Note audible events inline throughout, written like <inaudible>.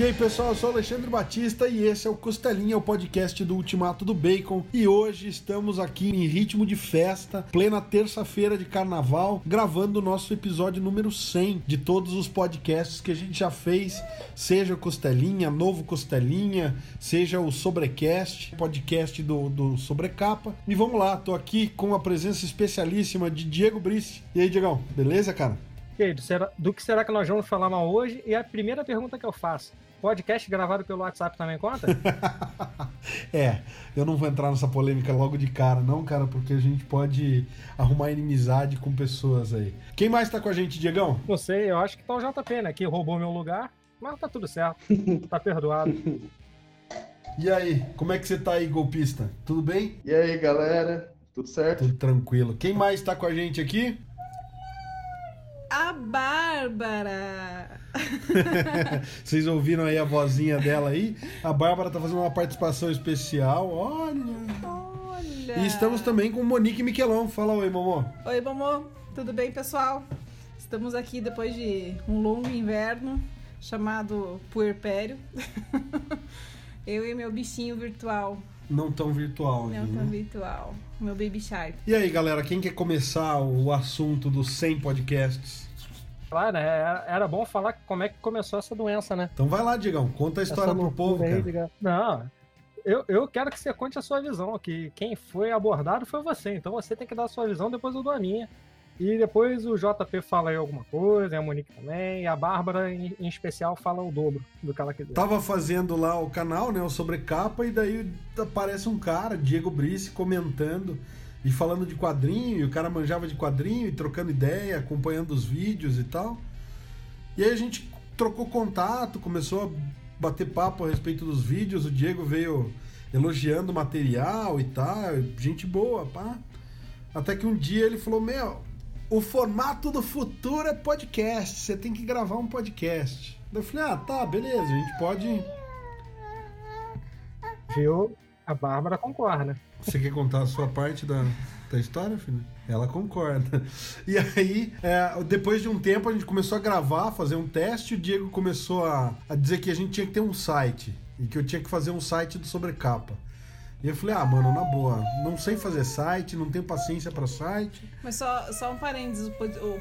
E aí, pessoal, eu sou Alexandre Batista e esse é o Costelinha, o podcast do Ultimato do Bacon. E hoje estamos aqui em ritmo de festa, plena terça-feira de carnaval, gravando o nosso episódio número 100 de todos os podcasts que a gente já fez, seja Costelinha, novo Costelinha, seja o Sobrecast, podcast do, do Sobrecapa. E vamos lá, tô aqui com a presença especialíssima de Diego Brice. E aí, Diegão, beleza, cara? E aí, do, do que será que nós vamos falar mal hoje? E a primeira pergunta que eu faço: podcast gravado pelo WhatsApp também conta? <laughs> É, eu não vou entrar nessa polêmica logo de cara, não, cara, porque a gente pode arrumar inimizade com pessoas aí. Quem mais tá com a gente, Diegão? Não sei, eu acho que tá o JP, né? Que roubou meu lugar, mas tá tudo certo. Tá perdoado. <laughs> E aí, como é que você tá aí, golpista? Tudo bem? E aí, galera? Tudo certo? Tudo tranquilo. Quem mais tá com a gente aqui? A Bárbara! <laughs> Vocês ouviram aí a vozinha dela aí? A Bárbara tá fazendo uma participação especial, olha. Olha! E estamos também com Monique Miquelon. Fala oi, Momô. Oi, Momô! Tudo bem, pessoal? Estamos aqui depois de um longo inverno chamado puerpério. <laughs> Eu e meu bichinho virtual. Não tão virtual, Não aqui, tão né? virtual. Meu baby shark. E aí, galera, quem quer começar o assunto dos 100 podcasts? Claro, né? Era, era bom falar como é que começou essa doença, né? Então vai lá, Diegão, conta a história essa pro povo, aí, cara. diga- Não, eu, eu quero que você conte a sua visão, que quem foi abordado foi você, então você tem que dar a sua visão, depois eu dou a minha. E depois o JP fala aí alguma coisa, a Monique também, a Bárbara, em, em especial, fala o dobro do que ela quiser. Tava fazendo lá o canal, né, o Sobrecapa, e daí aparece um cara, Diego Brice, comentando e falando de quadrinho, e o cara manjava de quadrinho e trocando ideia, acompanhando os vídeos e tal. E aí a gente trocou contato, começou a bater papo a respeito dos vídeos, o Diego veio elogiando o material e tal, gente boa, pá. Até que um dia ele falou: Meu, o formato do futuro é podcast, você tem que gravar um podcast. Daí Eu falei: Ah, tá, beleza, a gente pode. Viu? A Bárbara concorda. Você quer contar a sua parte da, da história, filho? Ela concorda. E aí, é, depois de um tempo, a gente começou a gravar, fazer um teste, e o Diego começou a, a dizer que a gente tinha que ter um site. E que eu tinha que fazer um site do sobrecapa. E eu falei, ah, mano, na boa, não sei fazer site, não tenho paciência pra site. Mas só, só um parênteses,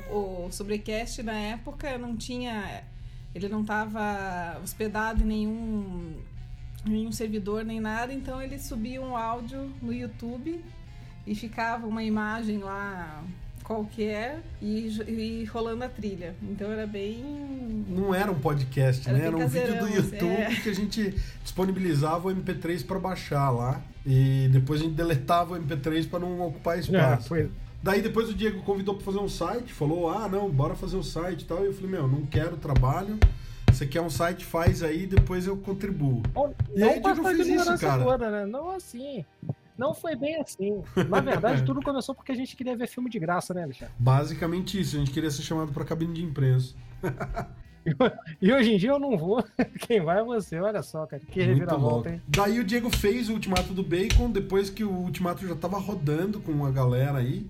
o, o, Sobrecast na época não tinha. Ele não estava hospedado em nenhum, nenhum servidor nem nada, então ele subia um áudio no YouTube e ficava uma imagem lá qualquer e, e rolando a trilha. Então era bem. Não era um podcast, Era né? Era um vídeo do caseirão, YouTube é. que a gente disponibilizava o MP3 pra baixar lá. E depois a gente deletava o MP3 pra não ocupar É, espaço. foi, Daí depois o Diego convidou pra fazer um site, falou: "Ah, não, bora fazer um site" e tal. E eu falei: "Meu, não quero trabalho. Você quer um site, faz aí, depois eu contribuo". Não, E aí, essa fez isso, cara. toda, né? Não assim. Não foi bem assim. Na verdade, <laughs> tudo começou porque a gente queria ver filme de graça, né, Alexandre? Basicamente isso, a gente queria ser chamado pra cabine de imprensa. <laughs> E hoje em dia eu não vou. <laughs> Quem vai é você, olha só, cara. Que Muito louco. reviravolta, hein? Daí o Diego fez o Ultimato do Bacon, depois que o Ultimato já tava rodando com a galera aí.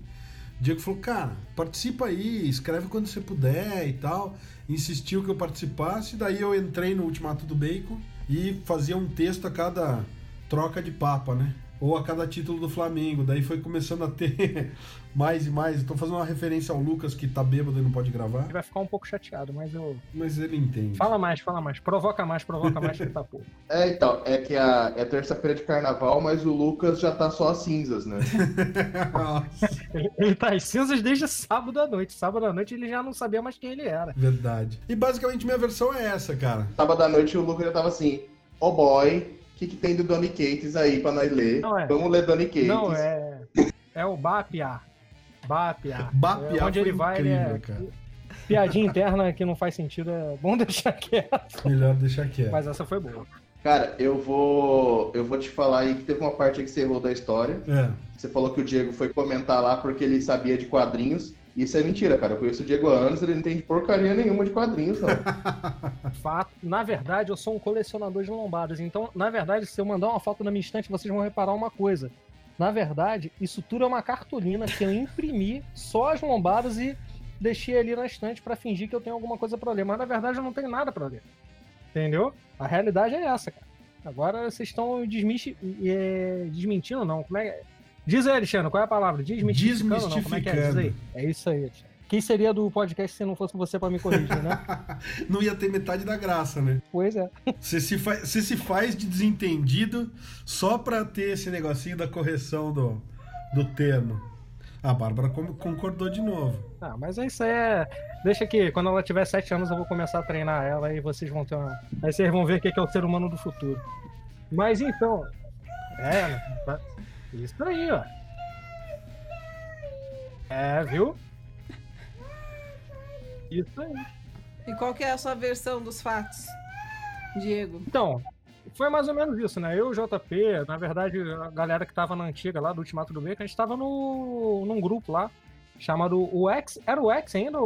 O Diego falou, cara, participa aí, escreve quando você puder e tal. Insistiu que eu participasse, daí eu entrei no Ultimato do Bacon e fazia um texto a cada troca de papa, né? Ou a cada título do Flamengo. Daí foi começando a ter <laughs> mais e mais. Estou fazendo uma referência ao Lucas que tá bêbado e não pode gravar, Ele vai ficar um pouco chateado, mas eu. mas ele entende. Fala mais, fala mais. Provoca mais, provoca mais que tá pouco. <laughs> É, então, é que a, é terça-feira de carnaval, mas o Lucas já tá só as cinzas, né? <laughs> Nossa, Ele, tá às cinzas desde sábado à noite. Sábado à noite ele já não sabia mais quem ele era. verdade. E basicamente minha versão é essa, cara. Sábado à noite o Lucas já tava assim, oh boy, que, que tem do Donny Cates aí pra nós ler? Não é. Vamos ler Donny Cates. Não, é. É o Bapiá. Bapiá. Bapiá é, onde ele vai, ele incrível, é. cara. Piadinha interna que não faz sentido, é bom <laughs> deixar quieto. Melhor deixar quieto. Mas essa foi boa. Cara, eu vou. Eu vou te falar aí que teve uma parte aí que você errou da história. É. Você falou que o Diego foi comentar lá porque ele sabia de quadrinhos. Isso é mentira, cara. Eu conheço o Diego há anos, ele não entende porcaria nenhuma de quadrinhos, não. <laughs> Fato. Na verdade, eu sou um colecionador de lombadas. Então, na verdade, se eu mandar uma foto na minha estante, vocês vão reparar uma coisa. Na verdade, isso tudo é uma cartolina que eu imprimi só as lombadas e deixei ali na estante pra fingir que eu tenho alguma coisa pra ler. Mas na verdade eu não tenho nada pra ler. Entendeu? A realidade é essa, cara. Agora vocês estão é, desmentindo, não. Como é Diz aí, Alexandre, qual é a palavra? Desmistificando, não? Como é que é? Diz aí. É isso aí, Alexandre. Quem seria do podcast se não fosse você para me corrigir, né? <laughs> não ia ter metade da graça, né? Pois é. Você se, fa... você se faz de desentendido só pra ter esse negocinho da correção do, do termo. A Bárbara concordou de novo. Ah, mas isso aí é. Deixa que quando ela tiver sete anos eu vou começar a treinar ela e vocês vão ter uma. Aí vocês vão ver o que é o ser humano do futuro. Mas então. É, isso aí, ó. É, viu? Isso aí. E qual que é a sua versão dos fatos, Diego? Então, foi mais ou menos isso, né? Eu, JP, na verdade, a galera que tava na antiga lá do Ultimato do Beco, a gente tava no, num grupo lá chamado o X. Era o X ainda?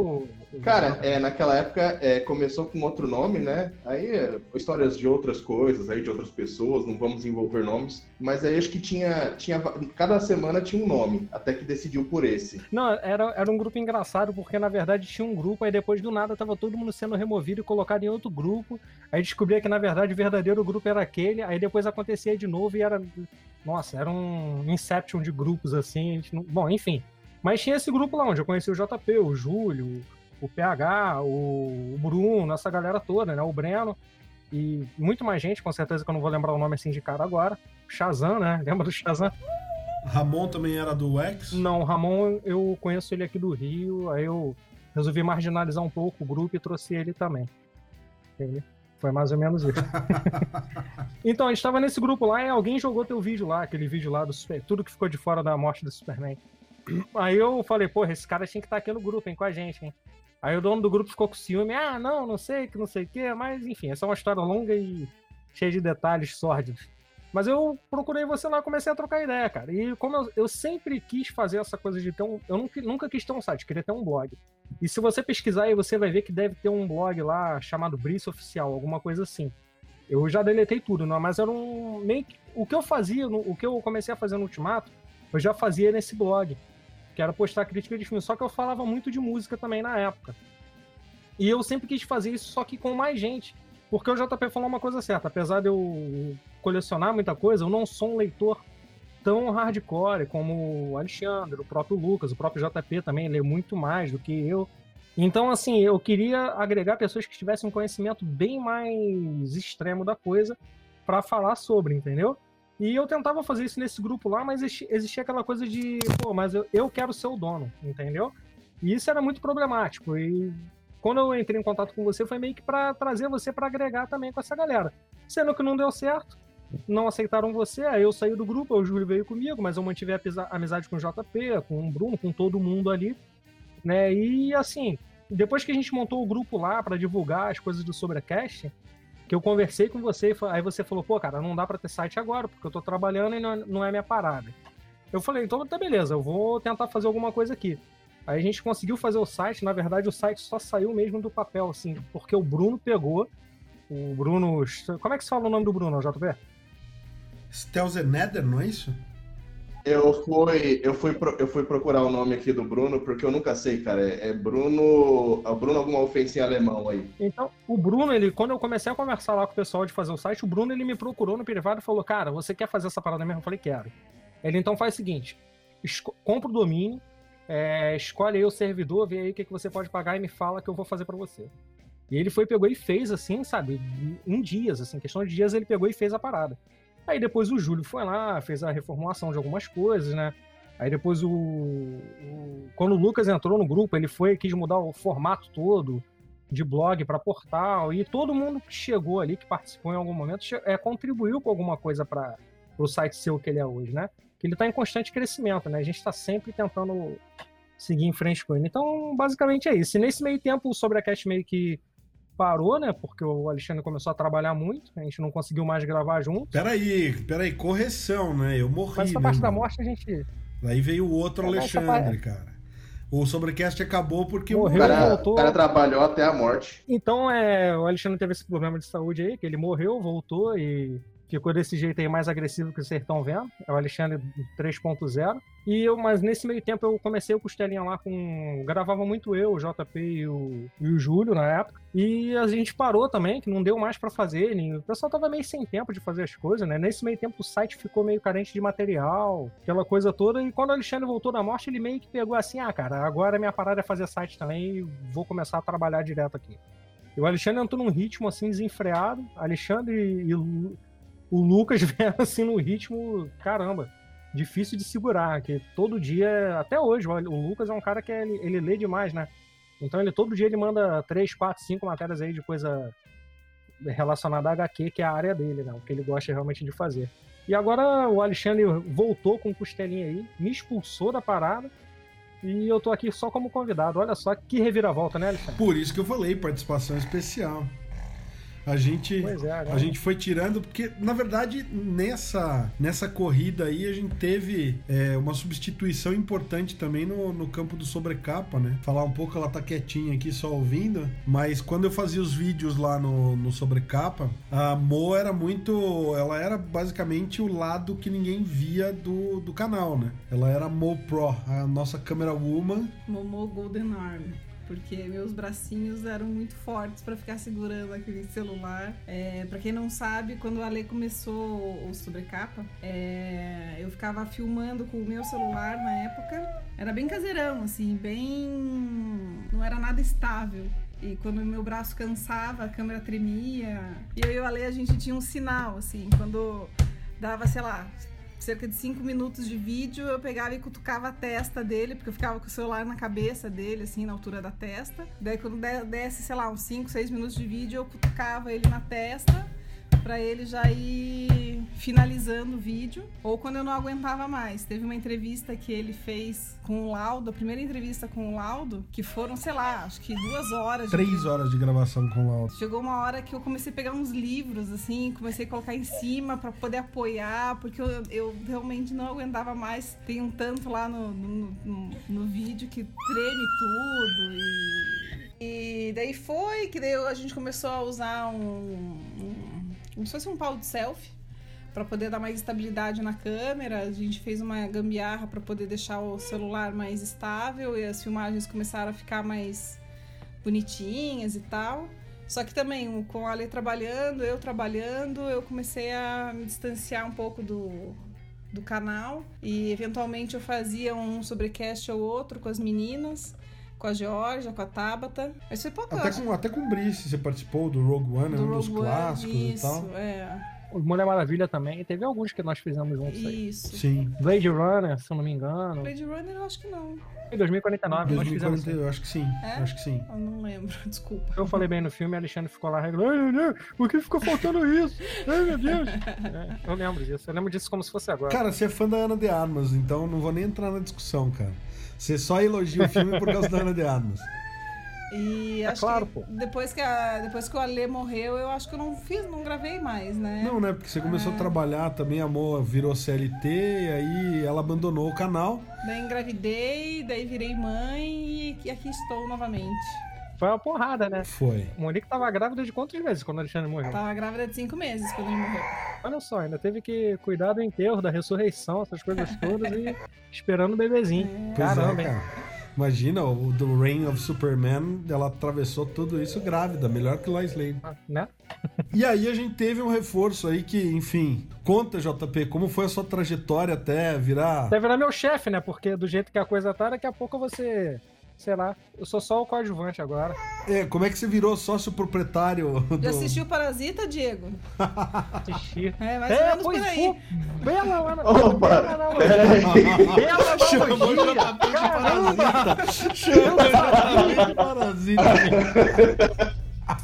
Cara, é, naquela época é, começou com outro nome, né? Aí é, histórias de outras coisas, aí de outras pessoas, não vamos envolver nomes. Mas aí acho que tinha, tinha. Cada semana tinha um nome, até que decidiu por esse. Não, era, era um grupo engraçado, porque na verdade tinha um grupo, aí depois do nada tava todo mundo sendo removido e colocado em outro grupo. Aí descobria que na verdade o verdadeiro grupo era aquele, aí depois acontecia de novo e era. Nossa, era um Inception de grupos assim. Não... Bom, enfim. Mas tinha esse grupo lá onde eu conheci o JP, o Júlio, o PH, o Bruno, essa galera toda, né? O Breno. E muito mais gente, com certeza que eu não vou lembrar o nome assim de cara agora. Shazam, né? <laughs> Lembra do Shazam? Ramon também era do X? Não, Ramon eu conheço ele aqui do Rio, aí eu resolvi marginalizar um pouco o grupo e trouxe ele também. Foi mais ou menos isso. <laughs> então, a gente tava nesse grupo lá e alguém jogou teu vídeo lá, aquele vídeo lá do Super... Tudo que ficou de fora da morte do Superman. Aí eu falei, porra, esse cara tinha que estar aqui no grupo, hein, com a gente, hein? Aí o dono do grupo ficou com ciúme, ah, não, não sei, que não sei o quê, mas enfim, essa é uma história longa e cheia de detalhes sórdidos. Mas eu procurei você lá comecei a trocar ideia, cara. E como eu, eu, sempre quis fazer essa coisa de ter um. Eu nunca, nunca quis ter um site, queria ter um blog. E se você pesquisar aí, você vai ver que deve ter um blog lá chamado Brice Oficial, alguma coisa assim. Eu já deletei tudo, não, mas era um. Meio que, o que eu fazia, o que eu comecei a fazer no Ultimato, eu já fazia nesse blog que era postar crítica de filme. Só que eu falava muito de música também na época. E eu sempre quis fazer isso, só que com mais gente. Porque o JP falou uma coisa certa, apesar de eu colecionar muita coisa, eu não sou um leitor tão hardcore como o Alexandre, o próprio Lucas, o próprio JP também lê muito mais do que eu. Então, assim, eu queria agregar pessoas que tivessem um conhecimento bem mais extremo da coisa para falar sobre, entendeu? E eu tentava fazer isso nesse grupo lá, mas existia aquela coisa de, pô, mas eu, eu quero ser o dono, entendeu? E isso era muito problemático. E quando eu entrei em contato com você, foi meio que para trazer você para agregar também com essa galera. Sendo que não deu certo, não aceitaram você, aí eu saí do grupo, o Júlio veio comigo, mas eu mantive a amizade com o JP, com o Bruno, com todo mundo ali, né? E assim, depois que a gente montou o grupo lá para divulgar as coisas do Sobrecast, que eu conversei com você, aí você falou, pô, cara, não dá para ter site agora, porque eu tô trabalhando e não é, não é minha parada. Eu falei, então tá beleza, eu vou tentar fazer alguma coisa aqui. Aí a gente conseguiu fazer o site, na verdade o site só saiu mesmo do papel, assim, porque o Bruno pegou, o Bruno... Como é que se fala o nome do Bruno, JP? Stelzeneder, não é isso? Eu fui, eu, fui eu fui procurar o nome aqui do Bruno, porque eu nunca sei, cara. É, é Bruno. É Bruno alguma ofensa em alemão aí. Então, o Bruno, ele, quando eu comecei a conversar lá com o pessoal de fazer o site, o Bruno ele me procurou no privado e falou: Cara, você quer fazer essa parada mesmo? Eu falei, quero. Ele então faz o seguinte: compra o domínio, é, escolhe aí o servidor, vê aí o que, que você pode pagar e me fala que eu vou fazer para você. E ele foi, pegou e fez assim, sabe, em dias, assim, questão de dias ele pegou e fez a parada. Aí depois o Júlio foi lá, fez a reformulação de algumas coisas, né? Aí depois o, o, quando o Lucas entrou no grupo, ele foi quis mudar o formato todo de blog para portal e todo mundo que chegou ali que participou em algum momento é, contribuiu com alguma coisa para o site ser o que ele é hoje, né? Que ele está em constante crescimento, né? A gente está sempre tentando seguir em frente com ele. Então, basicamente é isso. E nesse meio tempo, o Sobrecast meio que parou, né? Porque o Alexandre começou a trabalhar muito, a gente não conseguiu mais gravar junto. Peraí, peraí, correção, né? Eu morri. Mas essa né, parte da morte a gente. Aí veio o outro Alexandre, cara. O Sobrecast acabou porque morreu. O cara, voltou. o cara trabalhou até a morte. Então, é, o Alexandre teve esse problema de saúde aí, que ele morreu, voltou e ficou desse jeito aí mais agressivo que vocês estão vendo. É o Alexandre 3.0. E eu, mas nesse meio tempo eu comecei o Costelinha lá com. Gravava muito eu, o JP e o, e o Júlio na época. E a gente parou também, que não deu mais para fazer. Nem... O pessoal tava meio sem tempo de fazer as coisas, né? Nesse meio tempo o site ficou meio carente de material, aquela coisa toda. E quando o Alexandre voltou da morte, ele meio que pegou assim: ah, cara, agora minha parada é fazer site também e vou começar a trabalhar direto aqui. E o Alexandre entrou num ritmo assim desenfreado. Alexandre e o Lucas <laughs> vieram assim no ritmo, caramba difícil de segurar, que todo dia, até hoje, o Lucas é um cara que ele, ele lê demais, né? Então ele todo dia ele manda três, quatro, cinco matérias aí de coisa relacionada a HQ, que é a área dele, né? O que ele gosta realmente de fazer. E agora o Alexandre voltou com costelinha aí, me expulsou da parada. E eu tô aqui só como convidado. Olha só que reviravolta, né, Alexandre? Por isso que eu falei, participação especial. A gente, é, a gente foi tirando, porque na verdade nessa, nessa corrida aí a gente teve é, uma substituição importante também no, no campo do sobrecapa, né? Falar um pouco, ela tá quietinha aqui só ouvindo, mas quando eu fazia os vídeos lá no, no sobrecapa, a Mo era muito. Ela era basicamente o lado que ninguém via do, do canal, né? Ela era Mo Pro, a nossa câmera woman. Momo Golden Arm porque meus bracinhos eram muito fortes para ficar segurando aquele celular. É, para quem não sabe, quando a Ale começou o sobrecapa, é, eu ficava filmando com o meu celular na época. Era bem caseirão, assim, bem. não era nada estável. E quando meu braço cansava, a câmera tremia. E eu e o Ale, a gente tinha um sinal, assim, quando dava, sei lá, cerca de 5 minutos de vídeo, eu pegava e cutucava a testa dele, porque eu ficava com o celular na cabeça dele, assim, na altura da testa. Daí quando desse, sei lá, uns 5, 6 minutos de vídeo, eu cutucava ele na testa para ele já ir finalizando o vídeo, ou quando eu não aguentava mais. Teve uma entrevista que ele fez com o Laudo, a primeira entrevista com o Laudo, que foram, sei lá, acho que duas horas. Três de... horas de gravação com o Laudo. Chegou uma hora que eu comecei a pegar uns livros, assim, comecei a colocar em cima para poder apoiar, porque eu, eu, realmente não aguentava mais. Tem um tanto lá no, no, no, no vídeo que treme tudo e. E daí foi que daí a gente começou a usar um, um como se fosse um pau de selfie para poder dar mais estabilidade na câmera. A gente fez uma gambiarra para poder deixar o celular mais estável e as filmagens começaram a ficar mais bonitinhas e tal. Só que também, com a Ale trabalhando, eu trabalhando, eu comecei a me distanciar um pouco do, do canal e eventualmente eu fazia um sobrecast ou outro com as meninas com a Georgia, com a Tabata. Mas foi pouco. Até com, até com o Brice você participou do Rogue One, do um Rogue dos clássicos One, isso, e tal. É. Mulher Maravilha também. Teve alguns que nós fizemos juntos aí. Isso. Sim. Blade Runner, se eu não me engano. Blade Runner eu acho que não. Em 2049, 2049 nós fizemos. Eu acho que sim. É? Acho que sim. Eu não lembro, <laughs> desculpa. Eu falei bem no filme, Alexandre ficou lá reglando. Por que ficou faltando isso? Ai, meu Deus. <laughs> É, eu lembro disso. Eu lembro disso como se fosse agora. Cara, você é fã da Ana de Armas, então não vou nem entrar na discussão, cara. Você só elogia o filme por causa da Ana de Armas. E é claro, pô. depois que, a, depois que o Ale morreu, eu acho que eu não fiz, não gravei mais, né? Não, né? Porque você começou é. a trabalhar também, a Moa virou CLT, e aí ela abandonou o canal. Daí engravidei, daí virei mãe e aqui estou novamente. Foi uma porrada, né? Foi. Monique tava grávida de quantos meses quando o Alexandre morreu? Tava grávida de cinco meses quando ele morreu. Olha só, ainda teve que cuidar do enterro, da ressurreição, essas coisas todas e <laughs> esperando o bebezinho. É. Caramba, é, cara. Imagina, o do Reign of Superman, ela atravessou tudo isso grávida, melhor que Lois Lane. Ah, né? <laughs> e aí a gente teve um reforço aí que, enfim, conta, JP, como foi a sua trajetória até virar. Até virar meu chefe, né? Porque do jeito que a coisa tá, daqui a pouco você sei lá, eu sou só o coadjuvante agora. É, como é que você virou sócio proprietário? Do... Já assistiu Parasita, Diego? Assisti. <laughs> É, mais é, por aí. Pô, bela, Ana. Opa! Bela Chamou o JP de Parasita. Chamou de Parasita.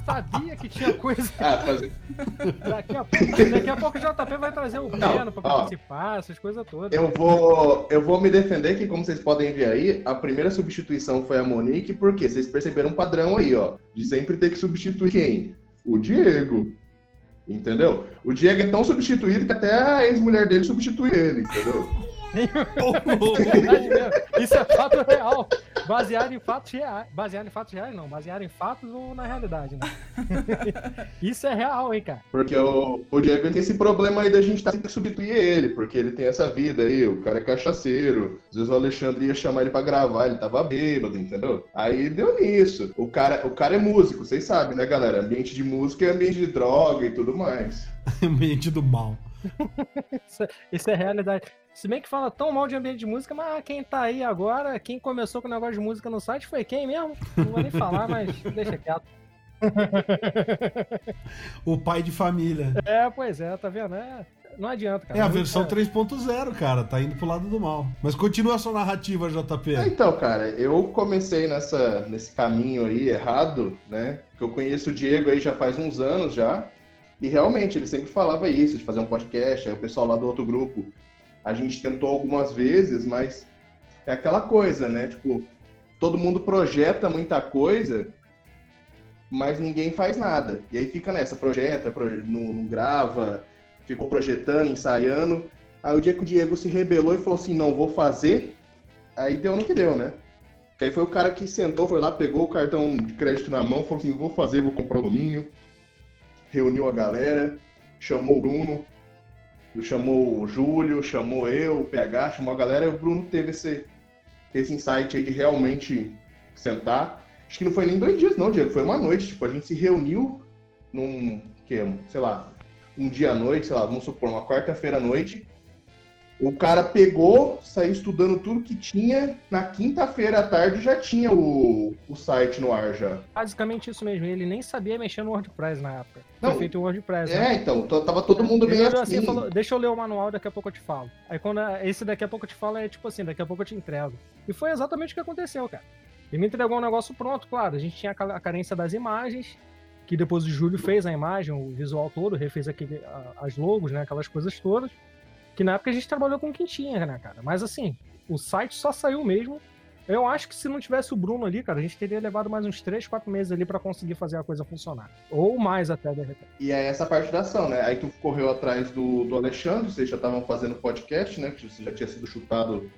Sabia que tinha coisa. Ah, fazer... <laughs> daqui, a pouco, daqui a pouco o JP vai trazer o Breno pra participar, essas coisas todas. Eu vou, eu vou me defender que, como vocês podem ver aí, a primeira substituição foi a Monique, porque vocês perceberam um padrão aí, ó, de sempre ter que substituir quem? O Diego. Entendeu? O Diego é tão substituído que até a ex-mulher dele substitui ele, entendeu? Isso é fato real. baseado em fatos reais. Baseado em fatos reais, não. Baseado em fatos ou na realidade, né? Isso é real, hein, cara? Porque o, o Diego tem esse problema aí da gente tá, ter que substituir ele, porque ele tem essa vida aí, o cara é cachaceiro. Às vezes o Alexandre ia chamar ele pra gravar, ele tava bêbado, entendeu? Aí deu nisso. O cara, o cara é músico, vocês sabem, né, galera? Ambiente de música é ambiente de droga e tudo mais. ambiente do mal. <laughs> isso, isso é realidade. Se bem que fala tão mal de ambiente de música, mas quem tá aí agora, quem começou com o negócio de música no site foi quem mesmo? Não vou nem falar, mas deixa quieto. <laughs> o pai de família. É, pois é, tá vendo? É, não adianta, cara. É a versão é. 3.0, cara, tá indo pro lado do mal. Mas continua a sua narrativa, JP. É, então, cara, eu comecei nessa, nesse caminho aí errado, né? Que eu conheço o Diego aí já faz uns anos já. E realmente, ele sempre falava isso, de fazer um podcast, aí o pessoal lá do outro grupo. A gente tentou algumas vezes, mas é aquela coisa, né? Tipo, todo mundo projeta muita coisa, mas ninguém faz nada. E aí fica nessa, projeta, não, não grava, ficou projetando, ensaiando. Aí o dia que o Diego se rebelou e falou assim, não, vou fazer, aí deu no que deu, né? Aí foi o cara que sentou, foi lá, pegou o cartão de crédito na mão, falou assim, vou fazer, vou comprar o domínio reuniu a galera, chamou o Bruno, chamou o Júlio, chamou eu, o PH, chamou a galera, e o Bruno teve esse, esse insight aí de realmente sentar. Acho que não foi nem dois dias, não, Diego, foi uma noite. Tipo, a gente se reuniu num, que, sei lá, um dia à noite, sei lá, vamos supor, uma quarta-feira à noite, o cara pegou, saiu estudando tudo que tinha. Na quinta-feira à tarde já tinha o, o site no ar já. Basicamente isso mesmo. Ele nem sabia mexer no WordPress na época. Não, Foi feito o WordPress. É, né? então. Tava todo mundo bem assim. assim falou, Deixa eu ler o manual, daqui a pouco eu te falo. Aí quando esse daqui a pouco eu te falo é tipo assim, daqui a pouco eu te entrego. E foi exatamente o que aconteceu, cara. Ele me entregou um negócio pronto, claro. A gente tinha a carência das imagens, que depois o Júlio fez a imagem, o visual todo, refez aquele, as logos, né? Aquelas coisas todas. Que na época a gente trabalhou com quem tinha, né, cara? Mas assim, o site só saiu mesmo. Eu acho que se não tivesse o Bruno ali, cara, a gente teria levado mais uns 3, 4 meses ali para conseguir fazer a coisa funcionar. Ou mais até, de repente. E é essa parte da ação, né? Aí tu correu atrás do, do Alexandre, vocês já estavam fazendo podcast, né? Que você já tinha sido chutado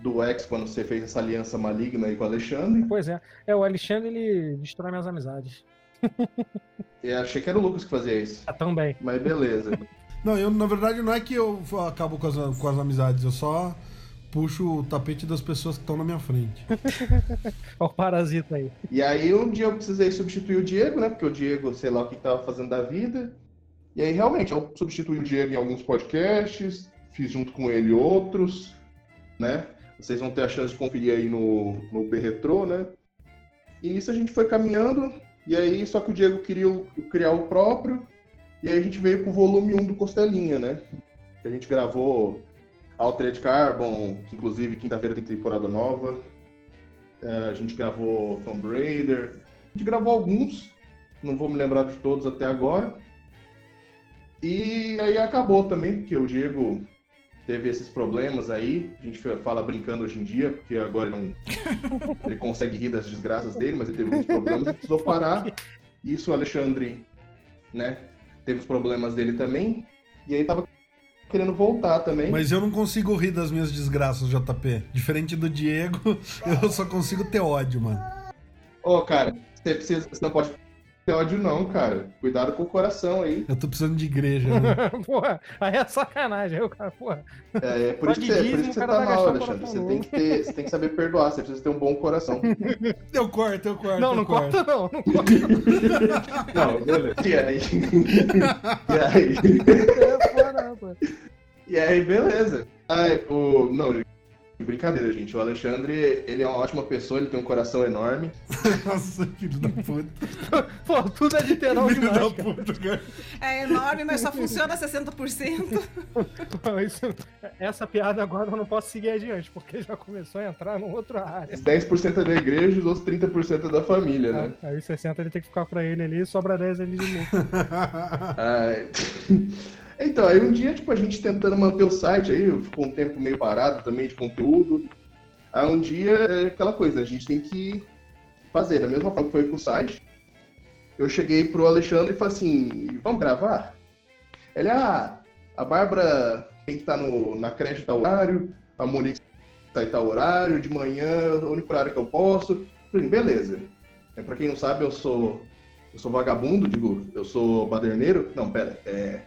do ex quando você fez essa aliança maligna aí com o Alexandre. Pois é. É, o Alexandre, ele destrói minhas amizades. <laughs> Eu achei que era o Lucas que fazia isso. Ah, também. Mas beleza. <laughs> Não, eu na verdade não é que eu acabo com as, com as amizades, eu só puxo o tapete das pessoas que estão na minha frente. <laughs> Olha o parasita aí. E aí um dia eu precisei substituir o Diego, né? Porque o Diego, sei lá o que estava fazendo da vida. E aí realmente eu substituí o Diego em alguns podcasts, fiz junto com ele outros, né? Vocês vão ter a chance de conferir aí no, no B-Retro, né? E nisso a gente foi caminhando, e aí só que o Diego queria criar o próprio, e aí a gente veio pro volume 1 do Costelinha, né? Que a gente gravou Altered Carbon, que inclusive quinta-feira tem temporada nova. É, a gente gravou Tomb Raider. A gente gravou alguns, não vou me lembrar de todos até agora. E aí acabou também, porque o Diego teve esses problemas aí. A gente fala brincando hoje em dia, porque agora ele, não, <laughs> ele consegue rir das desgraças dele, mas ele teve alguns problemas e precisou parar. Isso o Alexandre, né, teve os problemas dele também. E aí tava querendo voltar também. Mas eu não consigo rir das minhas desgraças, JP. Diferente do Diego, <laughs> eu só consigo ter ódio, mano. Ô, oh, cara, você, precisa, você não pode ter ódio não, cara. Cuidado com o coração aí. Eu tô precisando de igreja, né? <laughs> porra, aí é sacanagem. Aí o cara, porra. É, é por, isso que, você, por isso que você tá mal, Alexandre. Você tem, que ter, você tem que saber perdoar, você precisa ter um bom coração. <laughs> Eu corto, eu corto. Não, não corto. corta não, não <laughs> corta. não, beleza. E aí? E aí? E aí, beleza. Aí, o... Não, Brincadeira, gente. O Alexandre, ele é uma ótima pessoa, ele tem um coração enorme. <laughs> Nossa, filho da puta. <laughs> Pô, tudo é literal filho demais, da puta, cara. É enorme, mas só funciona 60%. Pô, <laughs> isso, essa piada agora eu não posso seguir adiante, porque já começou a entrar num outro área. 10% é da igreja e os outros 30% é da família, né? Aí 60% ele tem que ficar pra ele ali e sobra 10 ali de novo. Ai... Então, aí um dia, tipo, a gente tentando manter o site aí, ficou um tempo meio parado também de conteúdo. Aí um dia, é aquela coisa, a gente tem que fazer. Da mesma forma que foi com o site, eu cheguei pro Alexandre e falei assim, vamos gravar? Ele, ah, a Bárbara tem que estar tá no, na creche da horário, a Monique tá e tal horário, de manhã, o único horário que eu posso. Falei, beleza. É, pra quem não sabe, eu sou. Eu sou vagabundo, digo, eu sou baderneiro. Não, pera, é,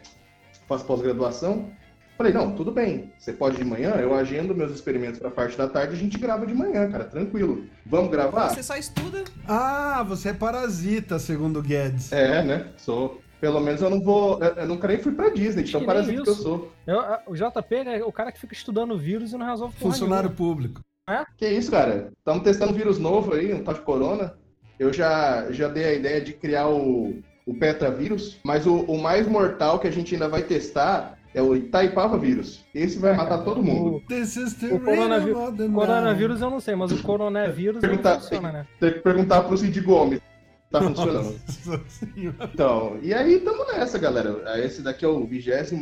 faço pós-graduação. Falei, não, tudo bem. Você pode de manhã, eu agendo meus experimentos pra parte da tarde, a gente grava de manhã, cara, tranquilo. Vamos gravar? Você só estuda. Ah, você é parasita, segundo o Guedes. É, né? Sou. Pelo menos eu não vou. Eu, nunca nem fui pra Disney, de tão Que nem parasita que eu sou. Eu- a- o JP é o cara que fica estudando vírus e não resolve porra Funcionário nenhuma. público. Que isso, cara? Estamos testando um vírus novo aí, um tal de corona. Eu já, já dei a ideia de criar o, o petravírus, mas o, o mais mortal que a gente ainda vai testar é o Itaipava vírus. Esse vai matar todo mundo. O coronavírus- O night. coronavírus eu não sei, mas o coronavírus não Perguntar- funciona, né? Tem que perguntar pro Cid Gomes. Tá funcionando. <laughs> Nossa senhora. Então, e aí estamos nessa, galera. Esse daqui é o 27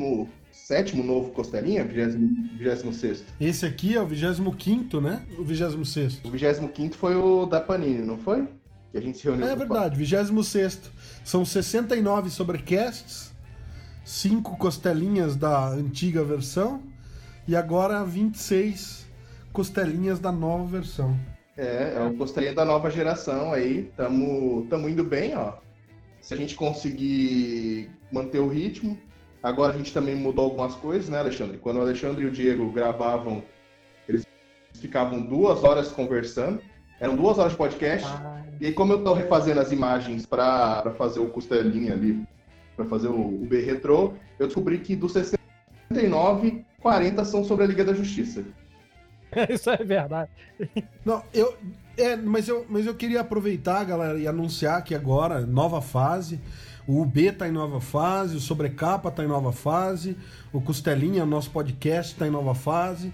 novo Costelinha, 26. Esse aqui é o 25, né? O 26. O 25 foi o da Panini, não foi? Que a gente se reuniu. É verdade, 26. São 69 sobrecasts, 5 costelinhas da antiga versão e agora 26 costelinhas da nova versão. É, é o Costelinha da nova geração aí. Tamo, tamo indo bem, ó. Se a gente conseguir manter o ritmo. Agora a gente também mudou algumas coisas, né, Alexandre? Quando o Alexandre e o Diego gravavam, eles ficavam duas horas conversando. Eram duas horas de podcast. Ah, E aí, como eu tô refazendo as imagens pra pra fazer o Costelinha ali, pra fazer o, o B Retro, eu descobri que dos 69, 40 são sobre a Liga da Justiça. <laughs> Isso é verdade. Não, eu. É, mas eu, mas eu queria aproveitar, galera, e anunciar que agora, nova fase. O UB tá em nova fase, o Sobrecapa tá em nova fase, o Costelinha, nosso podcast, tá em nova fase.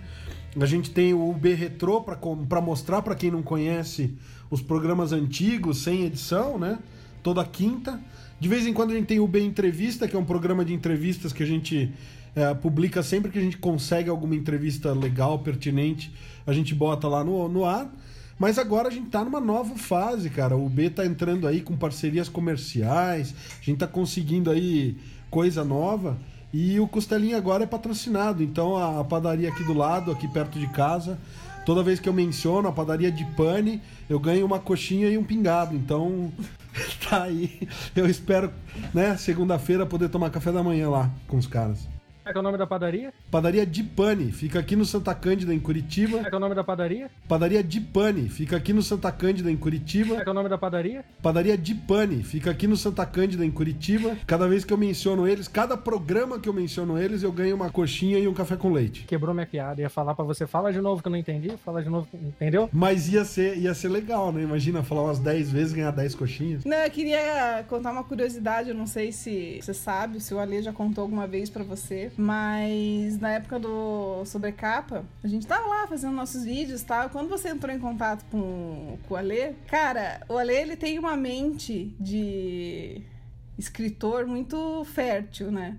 A gente tem o UB Retro para mostrar para quem não conhece os programas antigos, sem edição, né? Toda quinta. De vez em quando a gente tem o UB Entrevista, que é um programa de entrevistas que a gente é, publica sempre que a gente consegue alguma entrevista legal, pertinente, a gente bota lá no, no ar. Mas agora a gente tá numa nova fase, cara. O B tá entrando aí com parcerias comerciais, a gente tá conseguindo aí coisa nova. E o Costelinha agora é patrocinado. Então a, padaria aqui do lado, aqui perto de casa, toda vez que eu menciono a padaria de pane, eu ganho uma coxinha e um pingado. Então <laughs> tá aí. Eu espero, né, segunda-feira poder tomar café da manhã lá com os caras. Como é que é o nome da padaria? Padaria de Pane, fica aqui no Santa Cândida, em Curitiba. Como é que é o nome da padaria? Padaria de Pane, fica aqui no Santa Cândida, em Curitiba. Como é que é o nome da padaria? Padaria de Pane, fica aqui no Santa Cândida, em Curitiba. Cada vez que eu menciono eles, cada programa que eu menciono eles, eu ganho uma coxinha e um café com leite. Quebrou minha piada. Ia falar pra você, fala de novo que eu não entendi, fala de novo, que- entendeu? Mas ia ser, ia ser legal, né? Imagina falar umas 10 vezes e ganhar 10 coxinhas. Não, eu queria contar uma curiosidade, eu não sei se você sabe, se o Ale já contou alguma vez pra você, mas na época do Sobrecapa, a gente tava lá fazendo nossos vídeos e tal, quando você entrou em contato com, com o Ale, cara, o Ale, ele tem uma mente de escritor muito fértil, né?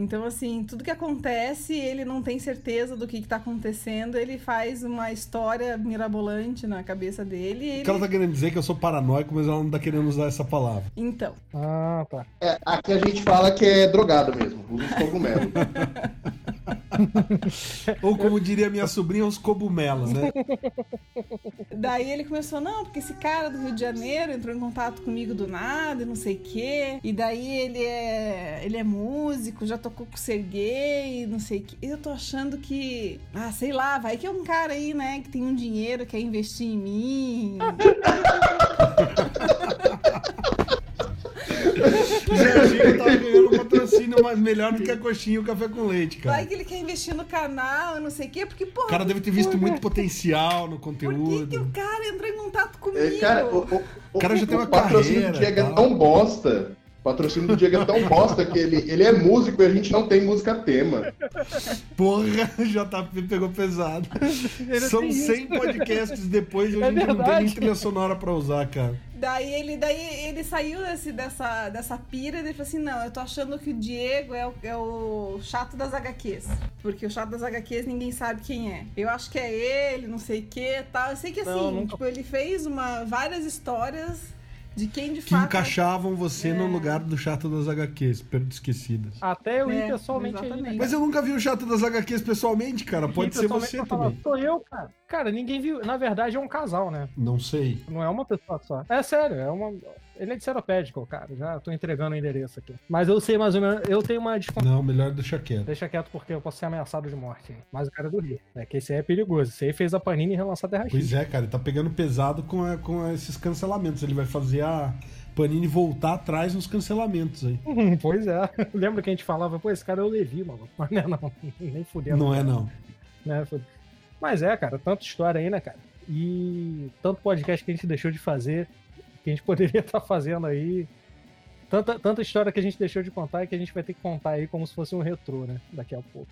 Então, assim, tudo que acontece, ele não tem certeza do que, que tá acontecendo, ele faz uma história mirabolante na cabeça dele. e O ele- cara tá querendo dizer que eu sou paranoico, mas ela não tá querendo usar essa palavra. Então, Ah, tá. É, aqui a gente fala que é drogado mesmo, usa os cogumelos. <laughs> Ou como diria minha sobrinha, os cogumelos, né? Daí ele começou, não, porque esse cara do Rio de Janeiro entrou em contato comigo do nada, e não sei o quê. E daí ele é, ele é músico, já tocou com o Serguei, não sei o quê. Eu tô achando que, ah, sei lá, vai que é um cara aí, né, que tem um dinheiro, quer investir em mim. <laughs> Eu tava ganhando patrocínio melhor do que a coxinha e o café com leite, Vai cara. que ele quer investir no canal, não sei o quê, porque, porra, O cara deve ter visto muito potencial no Por que, que conteúdo. o cara entrou em contato comigo? É, cara, o, o, O cara já tem uma patrocínio carreira do Diego é tão bosta. O patrocínio do Diego é tão bosta que ele, ele é músico e a gente não tem música tema. Porra, <laughs> JP pegou pesado. São tem isso. 100 podcasts depois e a É gente não tem nem trilha sonora pra usar, cara. Daí ele, daí ele saiu desse, dessa, dessa pira e ele falou assim: não, eu tô achando que o Diego é o, é o chato das HQs. Porque o chato das HQs ninguém sabe quem é. Eu acho que é ele, não sei o que tal. Eu sei que assim, Não, nunca- tipo, ele fez uma, várias histórias de quem de Que fato. encaixavam você no É. lugar do chato das HQs, per- esquecidas. Até eu ir É, pessoalmente aí, né? Mas eu nunca vi o chato das HQs pessoalmente, cara. Pode Ir ser você também. Sou eu, cara. Cara, ninguém viu. Na verdade, é um casal, né? Não sei. Não é uma pessoa só. É sério, é uma. Ele é de Seropédico, cara. Já tô entregando o endereço aqui. Mas eu sei mais ou menos. Eu tenho uma desconfiança. Não, melhor deixar quieto. Deixa quieto porque eu posso ser ameaçado de morte. Mas o cara é do Rio. É que esse aí é perigoso. Esse aí fez a Panini relançar Terra X. Pois é, cara, ele tá pegando pesado com, a- com esses cancelamentos. Ele vai fazer a Panini voltar atrás nos cancelamentos aí. Hum, <laughs> pois é. <laughs> Lembra que a gente falava, pô, esse cara é o Levi, mano. <laughs> Mas não é não. Nem fudendo. Não é, não. né? Mas é, cara, tanta história aí, né, cara? E tanto podcast que a gente deixou de fazer, que a gente <laughs> poderia estar fazendo aí. Tanta, tanta história que a gente deixou de contar e que a gente vai ter que contar aí como se fosse um retrô, né? Daqui a pouco.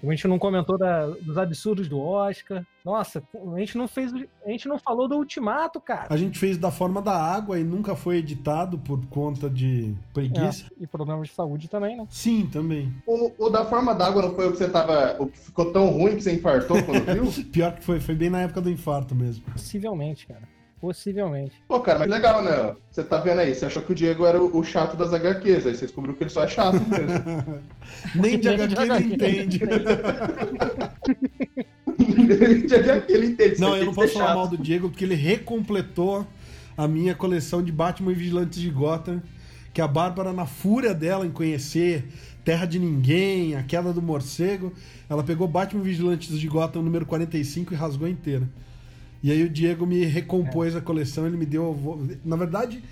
A gente não comentou da- dos absurdos do Oscar. Nossa, a gente não fez. A gente não falou do ultimato, cara. A gente fez da forma da água e nunca foi editado por conta de preguiça. É, e problemas de saúde também, né? Sim, também. O, o da forma d'água não foi o que você tava. O que ficou tão ruim que você infartou quando viu? <laughs> Pior que foi, foi bem na época do infarto mesmo. Possivelmente, cara. Possivelmente. Pô, cara, mas legal, né? Você tá vendo aí, você achou que o Diego era o, o chato das HQs, aí você descobriu que ele só é chato mesmo. <laughs> Nem de <laughs> Nem HQ de ele entende. de HQ ele entende. Não, eu não posso falar chato. mal do Diego porque ele recompletou a minha coleção de Batman e Vigilantes de Gotham. Que a Bárbara, na fúria dela em conhecer Terra de Ninguém, A Queda do Morcego, ela pegou Batman e Vigilantes de Gotham número 45 e rasgou inteira. E aí o Diego me recompôs a coleção, ele me deu. Na verdade,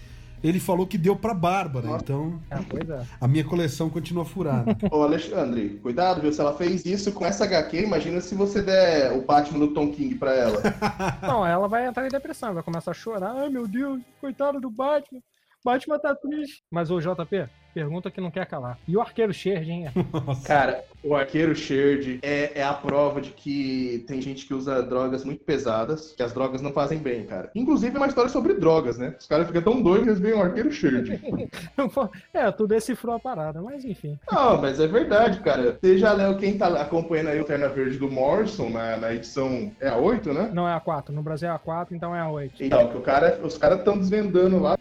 ele falou que deu pra Bárbara, então Ah, pois é. a minha coleção continua furada. <laughs> Ô, Alexandre, cuidado, viu? Se ela fez isso com essa HQ, imagina se você der o Batman do Tom King pra ela. <laughs> Não, ela vai entrar em depressão, vai começar a chorar. Ai, meu Deus, coitado do Batman. Batman tá triste. Mas o JP, pergunta que não quer calar. E o arqueiro Sherd, hein? <laughs> Nossa. Cara, o arqueiro Sherd é, é a prova de que tem gente que usa drogas muito pesadas, que as drogas não fazem bem, cara. Inclusive é uma história sobre drogas, né? Os caras ficam tão doidos que eles veem o arqueiro Sherd. <laughs> é, tu decifrou a parada, mas enfim. Não, mas é verdade, cara. Você já leu quem tá acompanhando aí o Terna Verde do Morrison na, na edição. É a 8, né? Não é a 4. No Brasil é a 4, então é a 8. Então, que o cara, os caras estão desvendando lá,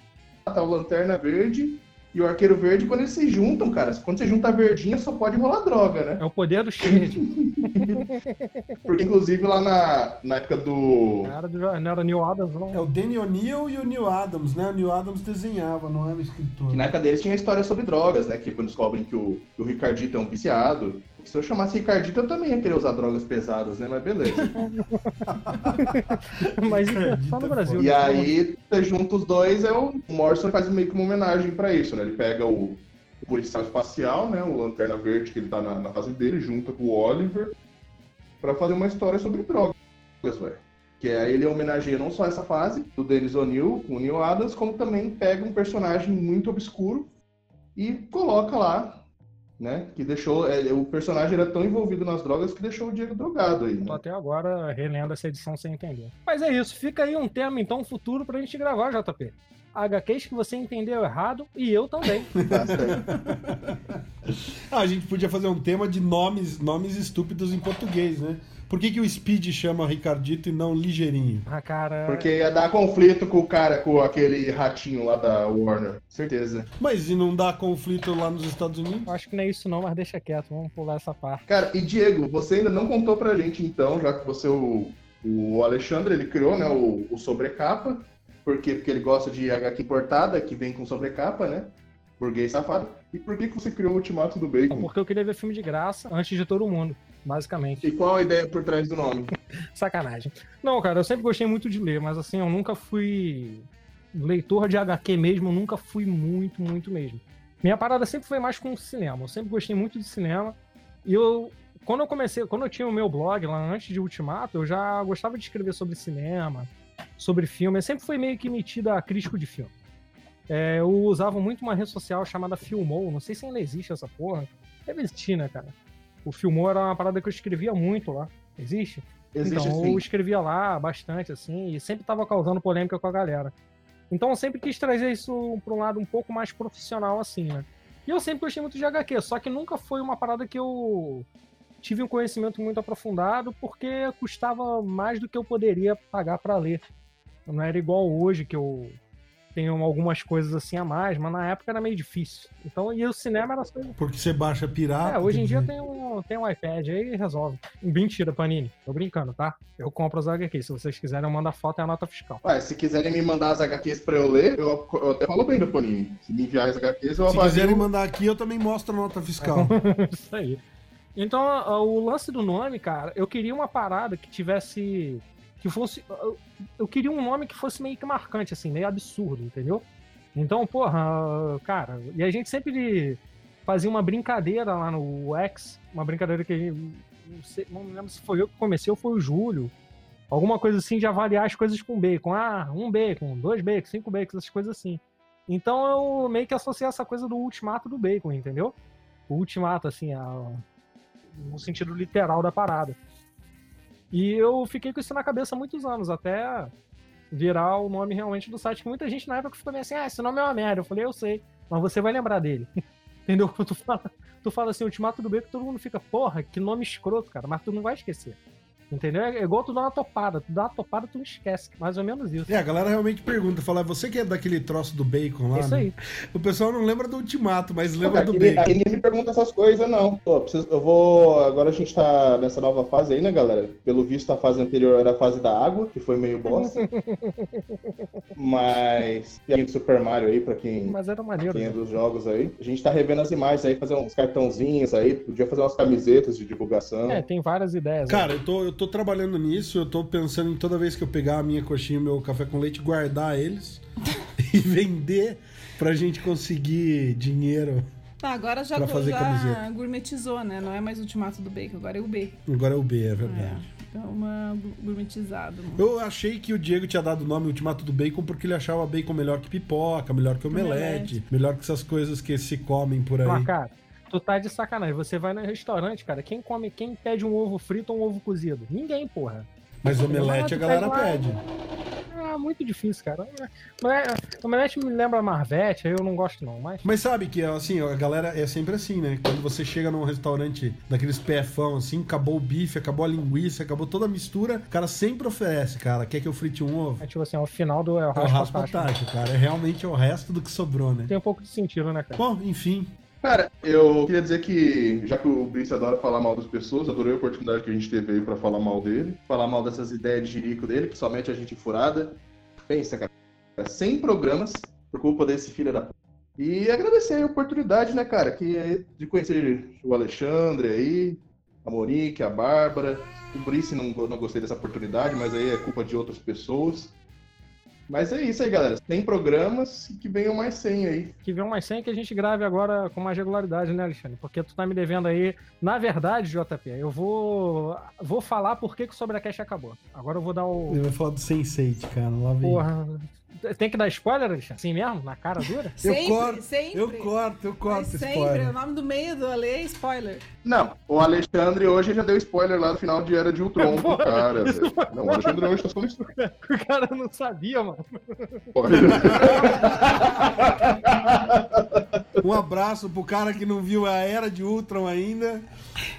tá o Lanterna Verde e o Arqueiro Verde, quando eles se juntam, cara, quando você junta a verdinha, só pode rolar droga, né? É o poder do Sherd. <laughs> Porque, inclusive, lá na, na época do... Não era, do, não era Neil Adams, É não. o Danny O'Neill e o Neil Adams, né? O Neil Adams desenhava, não era escritor. Que na época deles tinha história sobre drogas, né? Que quando descobrem que o, que o Ricardito é um viciado. Se eu chamasse Ricardito, eu também ia querer usar drogas pesadas, né? Mas beleza. <laughs> Mas é só no Brasil. E né? aí, você junta os dois, é o o Morrison faz meio que uma homenagem pra isso, né? Ele pega o, o policial espacial, né? O Lanterna Verde, que ele tá na, na fase dele, junta com o Oliver, pra fazer uma história sobre drogas, velho. Que aí ele homenageia não só essa fase do Dennis O'Neill com o Neil Adams, como também pega um personagem muito obscuro e coloca lá, né? Que deixou. é, o personagem era tão envolvido nas drogas que deixou o Diego drogado aí, Tô né? até agora relendo essa edição sem entender. Mas é isso, fica aí um tema então futuro pra gente gravar, JP. HQs que você entendeu errado e eu também. <laughs> Tá. Ah, a gente podia fazer um tema de nomes, nomes estúpidos em português, né? Por que, que o Speed chama Ricardito e não Ligeirinho? Ah, cara. Porque ia dar conflito com o cara, com aquele ratinho lá da Warner. Certeza. Mas e não dá conflito lá nos Estados Unidos? Acho que não é isso não, mas deixa quieto, vamos pular essa parte. Cara, e Diego, você ainda não contou pra gente então, já que você, o, o Alexandre, ele criou, né, o, o sobrecapa. Por quê? Porque ele gosta de HQ importada, que vem com sobrecapa, né? Burguês safado. E por que, que você criou o Ultimato do Bacon? Porque eu queria ver filme de graça antes de todo mundo, basicamente. E qual a ideia por trás do nome? <laughs> Sacanagem. Não, cara, eu sempre gostei muito de ler, mas assim, eu nunca fui leitor de HQ mesmo, eu nunca fui muito, muito mesmo. Minha parada sempre foi mais com cinema. Eu sempre gostei muito de cinema. E eu, quando eu comecei, quando eu tinha o meu blog lá antes de Ultimato, eu já gostava de escrever sobre cinema, sobre filme. Eu sempre fui meio que metido a crítico de filme. É, eu usava muito uma rede social chamada Filmou. Não sei se ainda existe essa porra. Deve existir, né, cara? O Filmou era uma parada que eu escrevia muito lá. Existe? Existe então, sim. eu escrevia lá bastante, assim, e sempre tava causando polêmica com a galera. Então eu sempre quis trazer isso pra um lado um pouco mais profissional, assim, né? E eu sempre gostei muito de HQ, só que nunca foi uma parada que eu tive um conhecimento muito aprofundado, porque custava mais do que eu poderia pagar pra ler. Não era igual hoje, que eu tem algumas coisas assim a mais, mas na época era meio difícil. Então, e o cinema era só. Porque você baixa pirata. É, hoje em dia tem um, tem um iPad aí e resolve. Mentira, Panini. Tô brincando, tá? Eu compro as HQs. Se vocês quiserem, eu mando a foto e a nota fiscal. Ué, se quiserem me mandar as HQs pra eu ler, eu, eu até falo bem do Panini. Se me enviar as HQs, eu Se avalio. quiserem mandar aqui, eu também mostro a nota fiscal. <laughs> Isso aí. Então, o lance do nome, cara, eu queria uma parada que tivesse. Que fosse. eu- queria um nome que fosse meio que marcante, assim, meio absurdo, entendeu? Então, porra, cara, e a gente sempre fazia uma brincadeira lá no X, uma brincadeira que não, sei, não lembro se foi eu que comecei ou foi o Júlio. Alguma coisa assim de avaliar as coisas com bacon. Ah, um bacon, dois bacon, cinco bacons, essas coisas assim. Então eu meio que associei essa coisa do ultimato do bacon, entendeu? O ultimato, assim, a- no sentido literal da parada. E eu fiquei com isso na cabeça há muitos anos, até virar o nome realmente do site, que muita gente na época ficou meio assim, ah, esse nome é uma merda. Eu falei, eu sei, mas você vai lembrar dele. <laughs> Entendeu? Quando tu fala, tu fala assim, Ultimato do Bacon, todo mundo fica, porra, que nome escroto, cara, mas tu não vai esquecer. Entendeu? É igual tu dar uma topada. Tu dá uma topada, tu não esquece. Mais ou menos isso. É, a galera realmente pergunta, fala, você que é daquele troço do bacon lá? Isso né?" aí. O pessoal não lembra do ultimato, mas Pô, lembra cara, do bacon. ninguém me pergunta essas coisas, não. Pô, preciso- eu vou. Agora a gente tá nessa nova fase aí, né, galera? Pelo visto, a fase anterior era a fase da água, que foi meio bosta. <laughs> Mas. E aí do Super Mario aí, pra quem, Mas era maneiro. quem é né? dos jogos aí. A gente tá revendo as imagens aí, fazer uns cartãozinhos aí. Podia fazer umas camisetas de divulgação. É, tem várias ideias. Cara, eu tô, eu tô trabalhando nisso, eu tô pensando em toda vez que eu pegar a minha coxinha e meu café com leite, guardar eles <laughs> e vender pra gente conseguir dinheiro. Tá, agora já, Pra fazer já camiseta. gourmetizou, né? Não é mais Ultimato do Bacon, agora é o B. Agora é o B, é É, verdade. então uma gourmetizado. mano. Eu achei que o Diego tinha dado o nome Ultimato do Bacon porque ele achava bacon melhor que pipoca, melhor que omelete, Omelete. melhor que essas coisas que se comem por aí. Cara, tu tá de sacanagem. Você vai no restaurante, cara, quem come, quem pede um ovo frito ou um ovo cozido? Ninguém, porra. Mas omelete a galera pede. Ah, muito difícil, cara. Omele- Omelete me lembra Marvete, aí eu não gosto não, mas... Mas sabe que, assim, a galera é sempre assim, né? Quando você chega num restaurante daqueles pefão, assim, acabou o bife, acabou a linguiça, acabou toda a mistura, o cara sempre oferece, cara, quer que eu frite um ovo? É tipo assim, ao final do é o É o raspa cara. É realmente o resto do que sobrou, né? Tem um pouco de sentido, né, cara? Bom, enfim. Cara, eu queria dizer que, já que o Brice adora falar mal das pessoas, adorei a oportunidade que a gente teve aí pra falar mal dele, falar mal dessas ideias de jirico dele, que somente a gente furada. Pensa, cara, 100 programas por culpa desse filho da p. E agradecer a oportunidade, né, cara, que é de conhecer o Alexandre aí, a Monique, a Bárbara. O Brice não, não gostei dessa oportunidade, mas aí é culpa de outras pessoas. Mas é isso aí, galera. 100 programas e que venham mais 100 aí. Que vem umas 100 que a gente grave agora com mais regularidade, né, Alexandre? Porque tu tá me devendo aí. Na verdade, JP, eu vou vou falar por que, que o Sobrecast acabou. Agora eu vou dar o. Ele vai falar do Sense8, cara. Lá vem. Porra. Tem que dar spoiler, Alexandre? Assim mesmo? Na cara dura? <laughs> Eu sempre, corto, sempre. Eu corto, eu Mas corto sempre. spoiler. O nome do meio do Ale é spoiler. Não, o Alexandre hoje já deu spoiler lá no final de Era de Ultron <laughs> pro cara. Não, o Alexandre hoje tá só no spoiler. <laughs> O cara não sabia, mano. Um abraço pro cara que não viu a Era de Ultron ainda.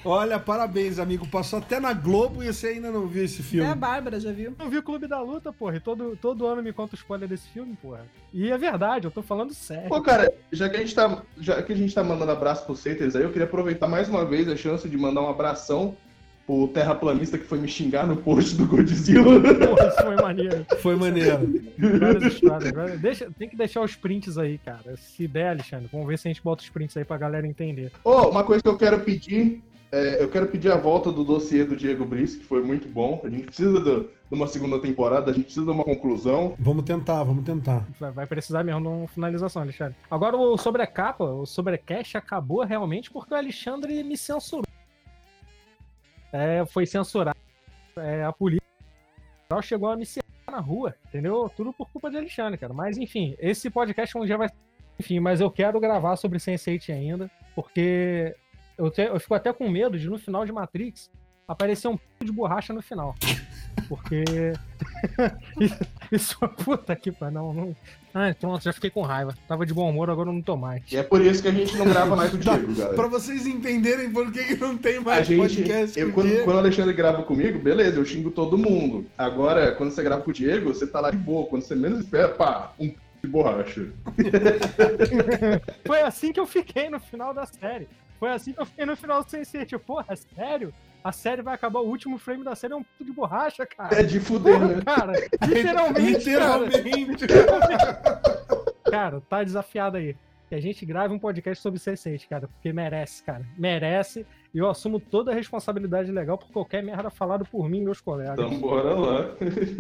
Olha, parabéns, amigo. Passou até na Globo e você ainda não viu esse filme. a Bárbara já viu. Eu vi o Clube da Luta, porra, e todo, todo ano me conta o desse filme, porra. E é verdade, eu tô falando sério. Pô, cara, já que a gente tá, já que a gente tá mandando abraço pros haters aí, eu queria aproveitar mais uma vez a chance de mandar um abração pro terraplanista que foi me xingar no post do Godzilla. Porra, isso foi maneiro. Foi maneiro. Várias histórias. Deixa, tem que deixar os prints aí, cara. Se der, Alexandre, vamos ver se a gente bota os prints aí pra galera entender. Ô, uma coisa que eu quero pedir, é, eu quero pedir a volta do dossiê do Diego Brice, que foi muito bom. A gente precisa do- de uma segunda temporada, a gente precisa de uma conclusão. Vamos tentar, vamos tentar. Vai, vai precisar mesmo de uma finalização, Alexandre. Agora, o sobrecapa, o sobrecast acabou realmente porque o Alexandre me censurou. É, foi censurado. É, a polícia chegou a me cercar na rua, entendeu? Tudo por culpa de Alexandre, cara. Mas, enfim, esse podcast um dia vai. Enfim, mas eu quero gravar sobre Sense8 ainda, porque eu, te- eu fico até com medo de no final de Matrix aparecer um p de borracha no final. Porque. <laughs> isso, isso puta que pariu. Não, não. Ai, pronto, já fiquei com raiva. Tava de bom humor, agora eu não tô mais. E é por isso que a gente não grava mais o <laughs> Diego, Pra galera. vocês entenderem por que, que não tem A mais gente, podcast eu, quando, quando o Alexandre grava comigo, beleza, eu xingo todo mundo. Agora, quando você grava com o Diego, você tá lá de boa. Quando você menos espera, pá, um de borracha. <laughs> Foi assim que eu fiquei no final da série. Foi assim que eu fiquei no final do Sense8. Tipo, porra, sério? A série vai acabar, o último frame da série é um puto de borracha, cara. É de fuder, Porra, né? cara, literalmente, <laughs> Literalmente. Cara. <laughs> cara, tá desafiado aí. Que a gente grave um podcast sobre Sense8, cara, porque merece, cara. Merece. E eu assumo toda a responsabilidade legal por qualquer merda falado por mim e meus colegas. Então bora lá.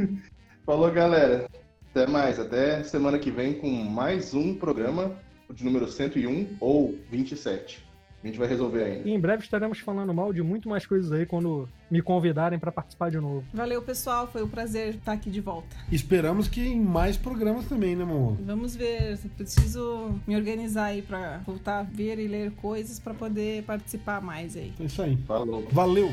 <laughs> Falou, galera. Até mais. Até semana que vem com mais um programa de número 101 ou 27. A gente vai resolver ainda. E em breve estaremos falando mal de muito mais coisas aí quando me convidarem pra participar de novo. Valeu, pessoal. Foi um prazer estar aqui de volta. Esperamos que em mais programas também, né, amor? Vamos ver. Preciso me organizar aí pra voltar a ver e ler coisas pra poder participar mais aí. É isso aí. Falou. Valeu!